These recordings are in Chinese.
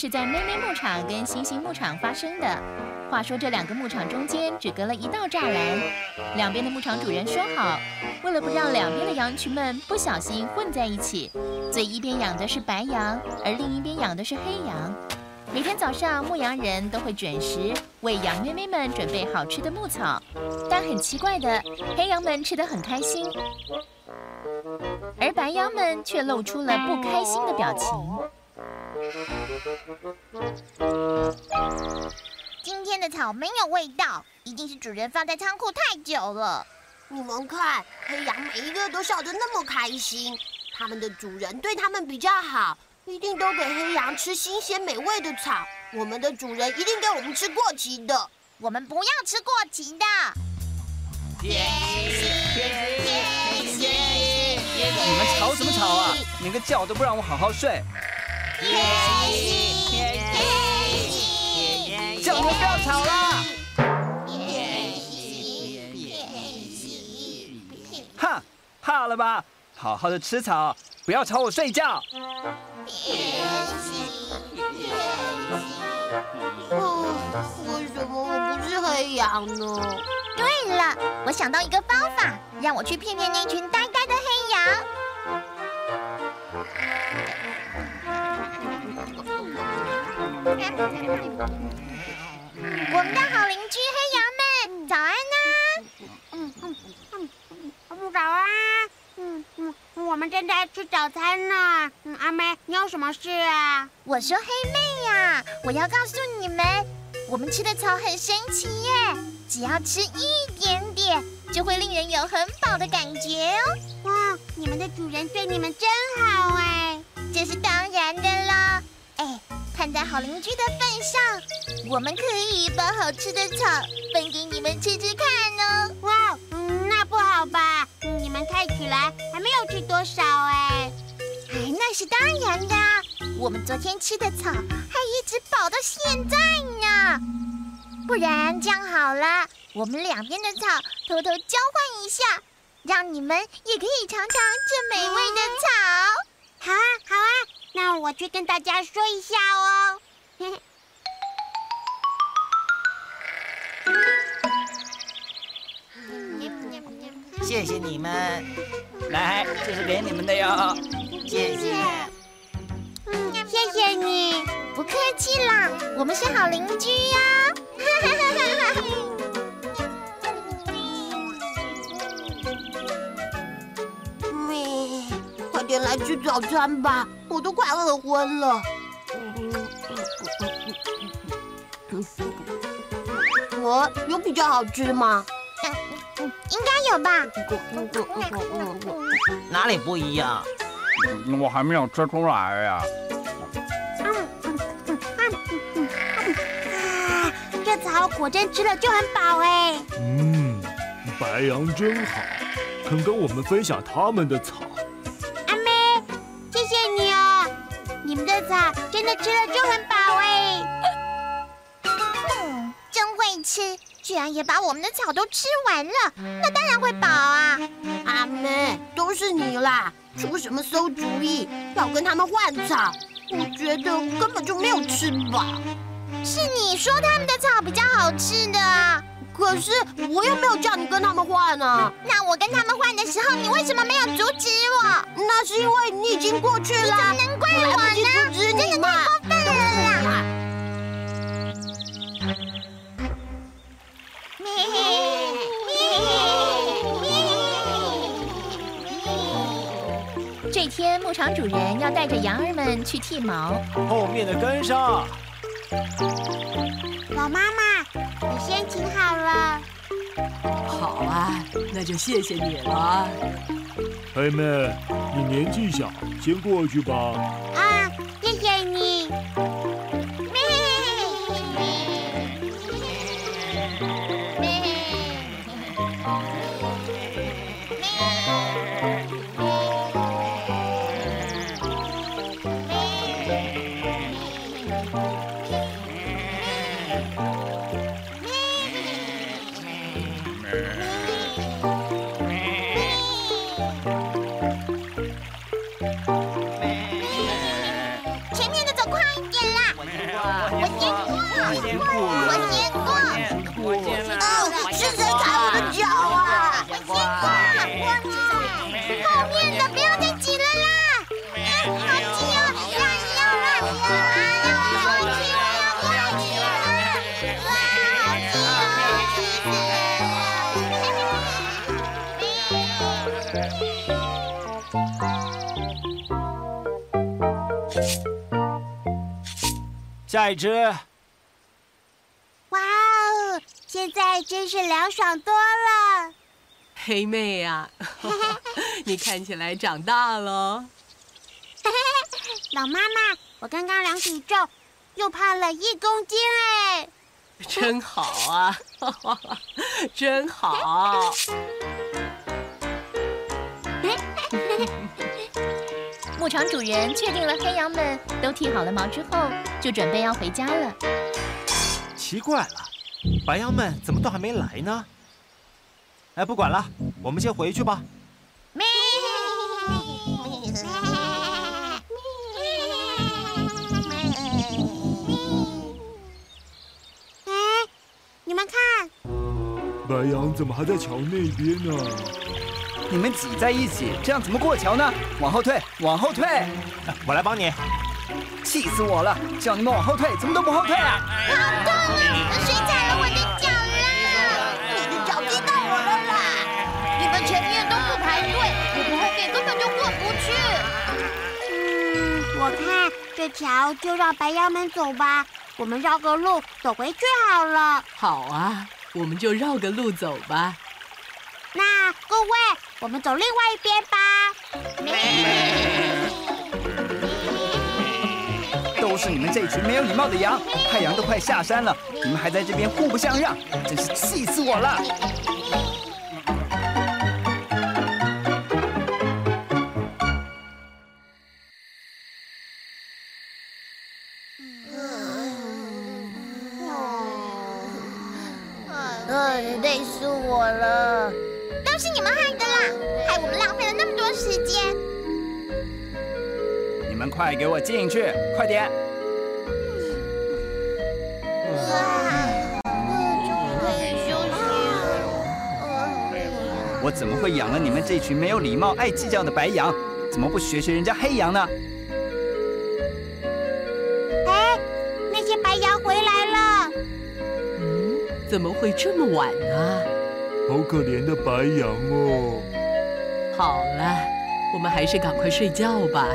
是在妹妹牧场跟星星牧场发生的。话说这两个牧场中间只隔了一道栅栏，两边的牧场主人说好，为了不让两边的羊群们不小心混在一起，所以一边养的是白羊，而另一边养的是黑羊。每天早上，牧羊人都会准时为羊咩咩们准备好吃的牧草，但很奇怪的，黑羊们吃得很开心，而白羊们却露出了不开心的表情。今天的草没有味道，一定是主人放在仓库太久了。你们看，黑羊每一个都笑得那么开心，他们的主人对他们比较好。一定都给黑羊吃新鲜美味的草。我们的主人一定给我们吃过期的。我们不要吃过期的。天心，天心，天心，你们吵什么吵啊？连个觉都不让我好好睡。天心，天心，叫你们不要吵了。天心，天心，哈，怕了吧？好好的吃草，不要吵我睡觉。天心，天心，哦，为什么我不是黑羊呢？对了，我想到一个方法，让我去骗骗那群呆呆的黑羊。我们的好邻居黑羊们，早安呢！嗯嗯嗯，早安。嗯嗯，我们正在吃早餐呢。嗯，阿妹，你有什么事啊？我说黑妹呀，我要告诉你们，我们吃的草很神奇耶，只要吃一点点，就会令人有很饱的感觉哦。哇，你们的主人对你们真好哎，这是当然的啦。哎，看在好邻居的份上，我们可以把好吃的草分给你们吃吃看哦。哇，嗯，那不好吧？你们看起来还没有吃多少哎。哎，那是当然的，我们昨天吃的草还一直饱到现在呢。不然这样好了，我们两边的草偷偷交换一下，让你们也可以尝尝这美味的草。好啊，好啊，那我去跟大家说一下哦。谢谢你们，来，这是给你们的哟。谢谢。嗯，谢谢你，不客气啦，我们是好邻居呀。来吃早餐吧，我都快饿昏了。我有比较好吃吗？应该有吧。哪里不一样？我还没有吃出来呀。啊，这草果真吃了就很饱哎。嗯，白羊真好，肯跟我们分享他们的草。你们的草真的吃了就很饱哎。真会吃。居然也把我们的草都吃完了，那当然会饱啊！阿妹，都是你啦，出什么馊主意要跟他们换草？我觉得根本就没有吃饱。是你说他们的草比较好吃的啊，可是我又没有叫你跟他们换呢。那我跟他们换的时候，你为什么没有阻止我？那是因为你已经过去了。你怎么能怪我呢？阻止你嘛，真的太过分了啦！这天，牧场主人要带着羊儿们去剃毛，后面的跟上。老妈妈，你先请好了。好啊，那就谢谢你了。黑妹，你年纪小，先过去吧。啊，下一只，哇哦，现在真是凉爽多了。黑妹呀、啊，你看起来长大了。老妈妈，我刚刚量体重，又胖了一公斤哎，真好啊，真好。牧场主人确定了黑羊们都剃好了毛之后，就准备要回家了。奇怪了，白羊们怎么都还没来呢？哎，不管了，我们先回去吧。咩！哎，你们看，白羊怎么还在桥那边呢？你们挤在一起，这样怎么过桥呢？往后退，往后退！我来帮你。气死我了！叫你们往后退，怎么都不后退啊？好痛啊！谁踩了我的脚了？你的脚踢到我了啦！你们前面都不排队，我们后面根本就过不去。嗯，我看这桥就让白羊们走吧，我们绕个路走回去好了。好啊，我们就绕个路走吧。那各位，我们走另外一边吧。都是你们这群没有礼貌的羊！太阳都快下山了，你们还在这边互不相让，真是气死我了！快给我进去，快点！我怎么会养了你们这群没有礼貌、爱计较的白羊？怎么不学学人家黑羊呢？哎，那些白羊回来了。嗯，怎么会这么晚啊？好可怜的白羊哦。好了，我们还是赶快睡觉吧。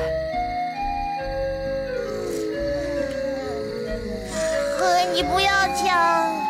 你不要抢。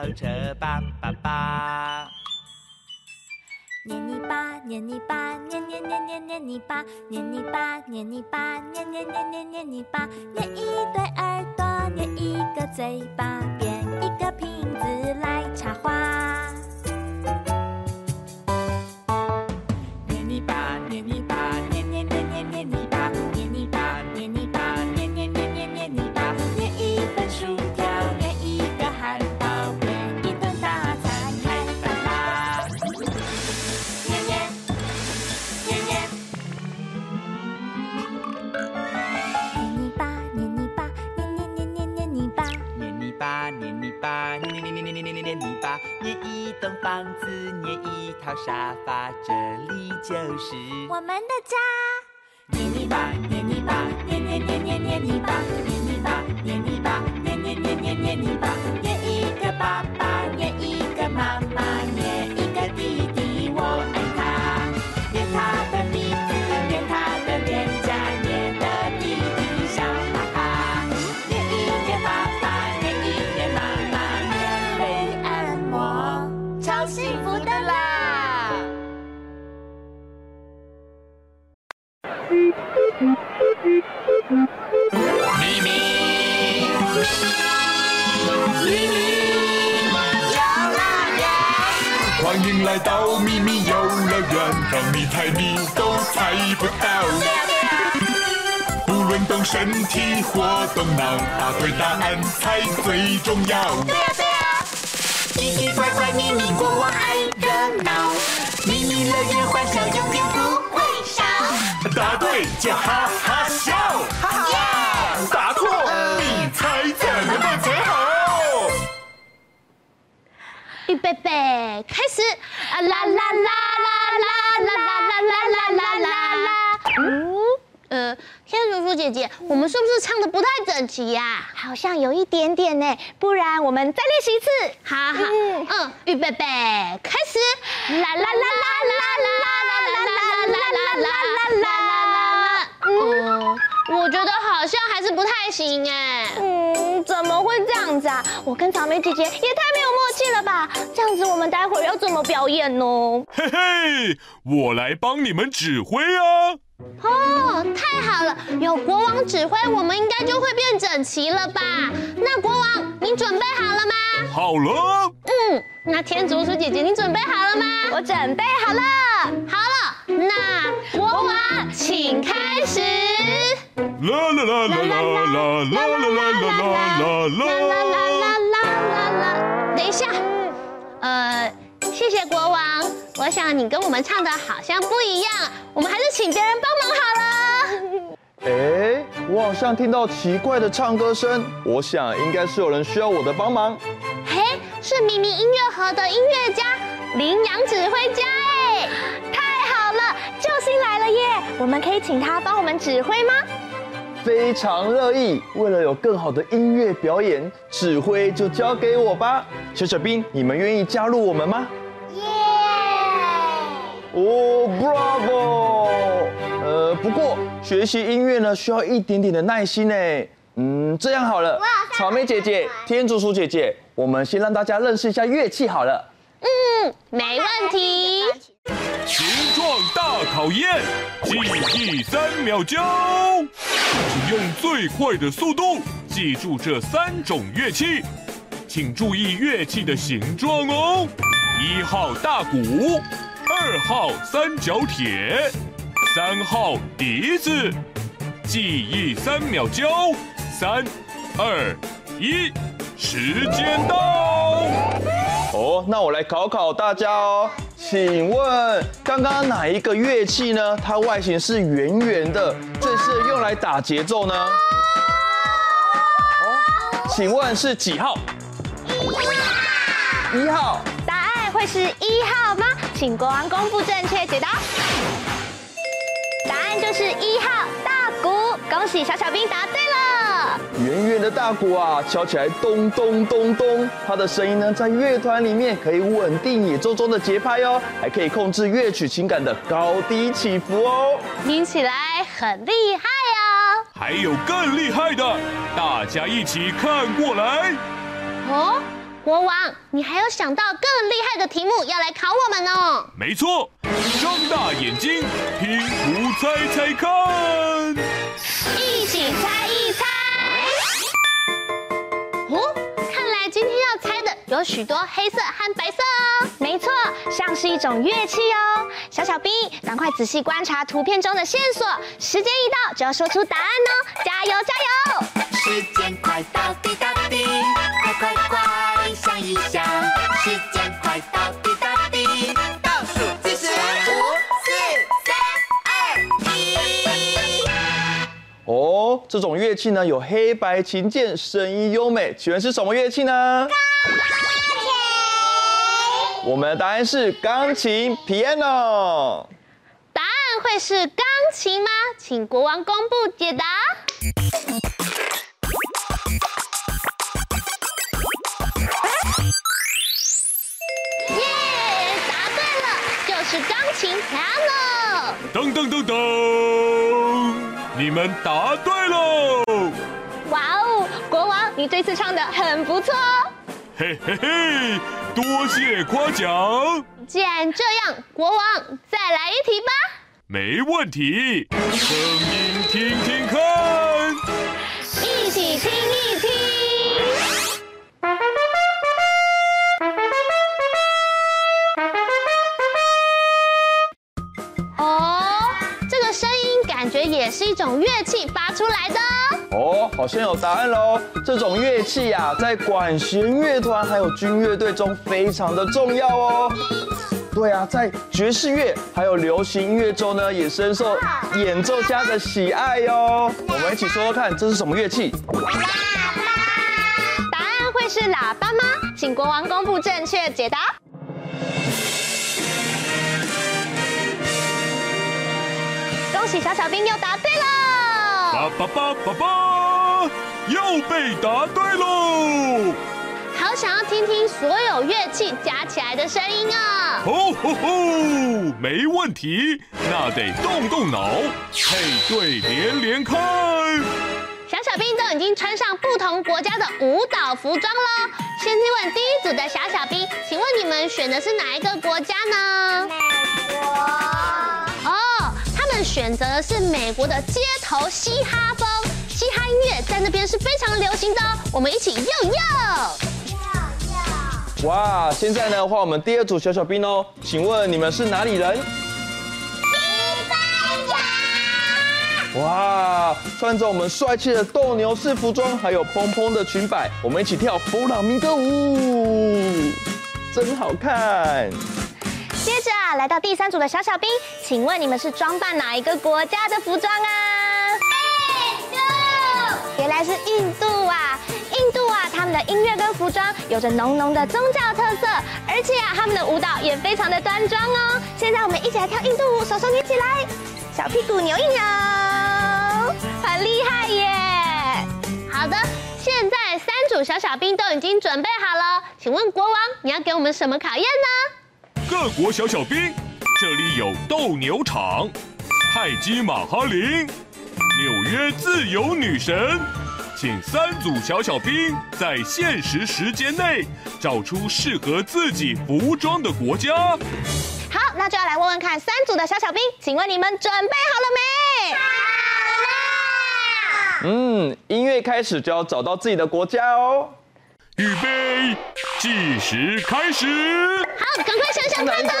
小车，叭叭叭。捏泥巴，捏泥巴，捏捏捏捏捏泥巴，捏泥巴，捏泥巴，捏捏捏捏捏泥巴，捏一对耳朵，捏一个嘴巴，变一个瓶子来插花。一栋房子捏一套沙发这里就是。我们的家捏泥巴捏泥巴捏捏捏捏捏泥巴欢迎来到咪咪游乐园，让你猜谜都猜不到。不论动身体或动脑，答对答案才最重要。对呀对呀，奇奇怪怪秘密，国王爱热闹，咪咪乐园欢笑永远不会少。答对就哈哈笑，哈哈，答错你猜怎么办才好？预备备，开始！啊啦啦啦啦啦啦啦啦啦啦啦啦！嗯，呃，天竺鼠姐姐，我们是不是唱的不太整齐呀？好像有一点点呢，不然我们再练习一次。好好，嗯，预备备，开始！啦啦啦啦啦啦啦啦啦啦啦啦啦啦！嗯，我觉得好像还是不太行哎。嗯，怎么会这样子啊？我跟草莓姐姐也太没有默契了吧？这样子我们待会儿要怎么表演呢？嘿嘿，我来帮你们指挥啊！哦，太好了，有国王指挥，我们应该就会变整齐了吧？那国王，你准备好了吗？好了。嗯，那天竺鼠姐姐，你准备好了吗？我准备好了。好了，那国王，请开始。啦啦啦啦啦啦啦啦啦啦啦啦啦啦啦！等一下，呃，谢谢国王。我想你跟我们唱的好像不一样，我们还是请别人帮忙好了。哎，我好像听到奇怪的唱歌声，我想应该是有人需要我的帮忙。嘿，是咪咪音乐盒的音乐家羚羊指挥家哎，太好了，救星来了耶！我们可以请他帮我们指挥吗？非常乐意。为了有更好的音乐表演，指挥就交给我吧。小小兵，你们愿意加入我们吗？耶！哦，Bravo！呃，不过学习音乐呢，需要一点点的耐心呢。嗯，这样好了，草莓姐姐、天竺鼠姐姐，我们先让大家认识一下乐器好了。嗯，没问题。形状大考验，记忆三秒钟，请用最快的速度记住这三种乐器，请注意乐器的形状哦。一号大鼓，二号三角铁，三号笛子。记忆三秒钟，三、二、一，时间到。哦，那我来考考大家哦。请问刚刚哪一个乐器呢？它外形是圆圆的，最适合用来打节奏呢？哦，请问是几号？一号。答案会是一号吗？请国王公布正确解答。答案就是一号大鼓，恭喜小小兵答对了。圆圆的大鼓啊，敲起来咚咚咚咚，它的声音呢，在乐团里面可以稳定演奏中的节拍哦，还可以控制乐曲情感的高低起伏哦，听起来很厉害哦。还有更厉害的，大家一起看过来。哦，国王，你还有想到更厉害的题目要来考我们哦？没错，张大眼睛，拼图猜猜看，有许多黑色和白色哦。没错，像是一种乐器哦。小小兵，赶快仔细观察图片中的线索，时间一到就要说出答案哦！加油加油！时间快到，滴答滴，器呢，有黑白琴键，声音优美，请问是什么乐器呢？钢琴。我们的答案是钢琴 piano。答案会是钢琴吗？请国王公布解答。耶，答对了，就是钢琴 piano。噔噔噔噔，你们答对喽！这次唱的很不错哦。嘿嘿嘿，多谢夸奖。既然这样，国王再来一题吧。没问题，声音听听种乐器发出来的。哦，好像有答案喽！这种乐器呀、啊，在管弦乐团还有军乐队中非常的重要哦。对啊，在爵士乐还有流行音乐中呢，也深受演奏家的喜爱哟。我们一起说说看，这是什么乐器？喇叭。答案会是喇叭吗？请国王公布正确解答。喜小小兵又答对了。爸爸爸爸爸，又被答对喽！好想要听听所有乐器加起来的声音啊！吼吼吼，没问题，那得动动脑，配对连连看。小小兵都已经穿上不同国家的舞蹈服装了。先听问第一组的小小兵，请问你们选的是哪一个国家呢？选择的是美国的街头嘻哈风，嘻哈音乐在那边是非常流行的哦。我们一起又又又哇！现在呢，换我们第二组小小兵哦，请问你们是哪里人？西班牙。哇！穿着我们帅气的斗牛士服装，还有蓬蓬的裙摆，我们一起跳弗朗明歌舞，真好看。接着啊，来到第三组的小小兵，请问你们是装扮哪一个国家的服装啊？印度。原来是印度啊！印度啊，他们的音乐跟服装有着浓浓的宗教特色，而且啊，他们的舞蹈也非常的端庄哦。现在我们一起来跳印度舞，手手捏起来，小屁股扭一扭，很厉害耶！好的，现在三组小小兵都已经准备好了，请问国王，你要给我们什么考验呢？各国小小兵，这里有斗牛场、泰姬玛哈林、纽约自由女神，请三组小小兵在限时时间内找出适合自己服装的国家。好，那就要来问问看三组的小小兵，请问你们准备好了没？好了。嗯，音乐开始就要找到自己的国家哦。预备，计时开始。好，赶快想想看吧。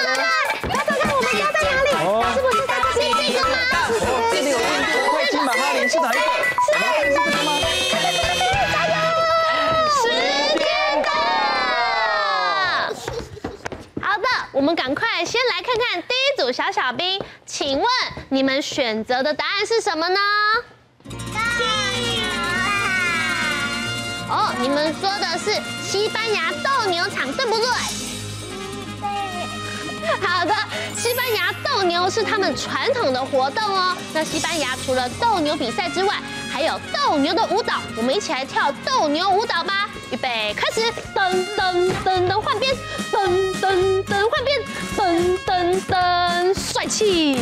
找找看，我们家在哪里？哦、是不是在这边这个吗？哦，这里有印度泰姬玛哈陵，是哪一个？是这个吗？加油！时间到。好的，我们赶快先来看看第一组小小兵，请问你们选择的。答案是什么呢？哦，你们说的是西班牙斗牛场，对不对？好的，西班牙斗牛是他们传统的活动哦。那西班牙除了斗牛比赛之外，还有斗牛的舞蹈。我们一起来跳斗牛舞蹈吧！预备，开始！噔噔噔噔，换边！噔噔噔，换边！噔噔噔，帅气！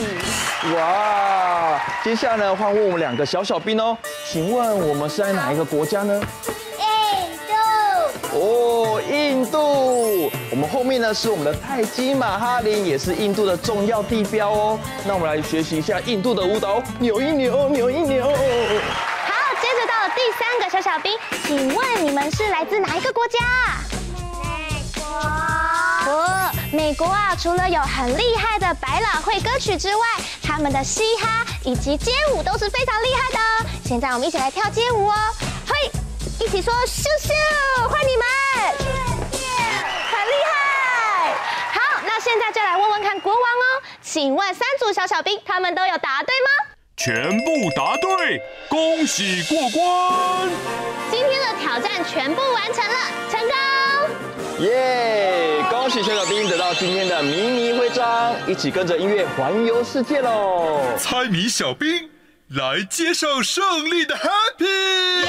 哇！接下来呢，换问我们两个小小兵哦。请问我们是在哪一个国家呢？哦，印度，我们后面呢是我们的泰姬玛哈林，也是印度的重要地标哦。那我们来学习一下印度的舞蹈，扭一扭，扭一扭。好，接着到了第三个小小兵，请问你们是来自哪一个国家？美国。哦，美国啊，除了有很厉害的百老汇歌曲之外，他们的嘻哈以及街舞都是非常厉害的哦。现在我们一起来跳街舞哦，嘿。一起说咻咻，欢迎你们，很厉害。好，那现在就来问问看国王哦，请问三组小小兵他们都有答对吗？全部答对，恭喜过关。今天的挑战全部完成了，成功。耶！恭喜小小兵得到今天的迷你徽章，一起跟着音乐环游世界喽！猜谜小兵来接受胜利的 Happy！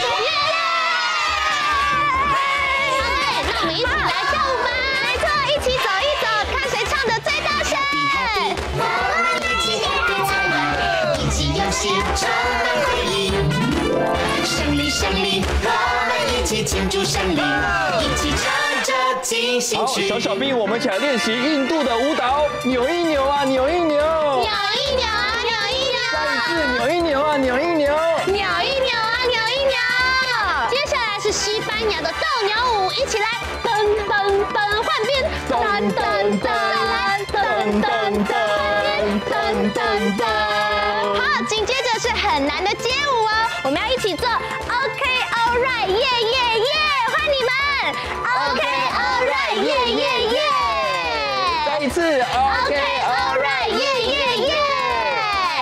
好，小小兵，我们一起来练习印度的舞蹈，扭一扭啊，扭一扭。扭一扭啊，扭一扭。再一次扭一扭啊，扭一扭。扭一扭啊，扭一扭。接下来是西班牙的斗牛舞，一起来噔噔噔换边，噔噔噔噔一次 OK Alright 耶耶耶。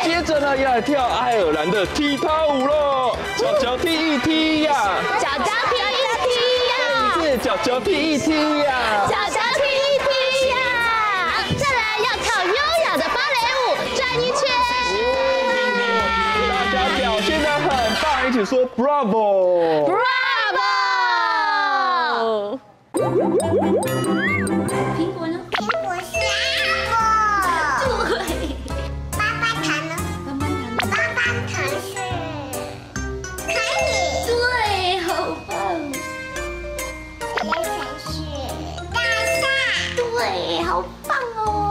接着呢，要来跳爱尔兰的踢踏舞喽，脚脚踢一踢呀，脚脚踢一踢呀，再一次脚脚踢一踢呀，脚脚踢一踢呀。再来要跳优雅的芭蕾舞，转一圈。大家表现得很棒，一起说 Bravo！对，好棒哦。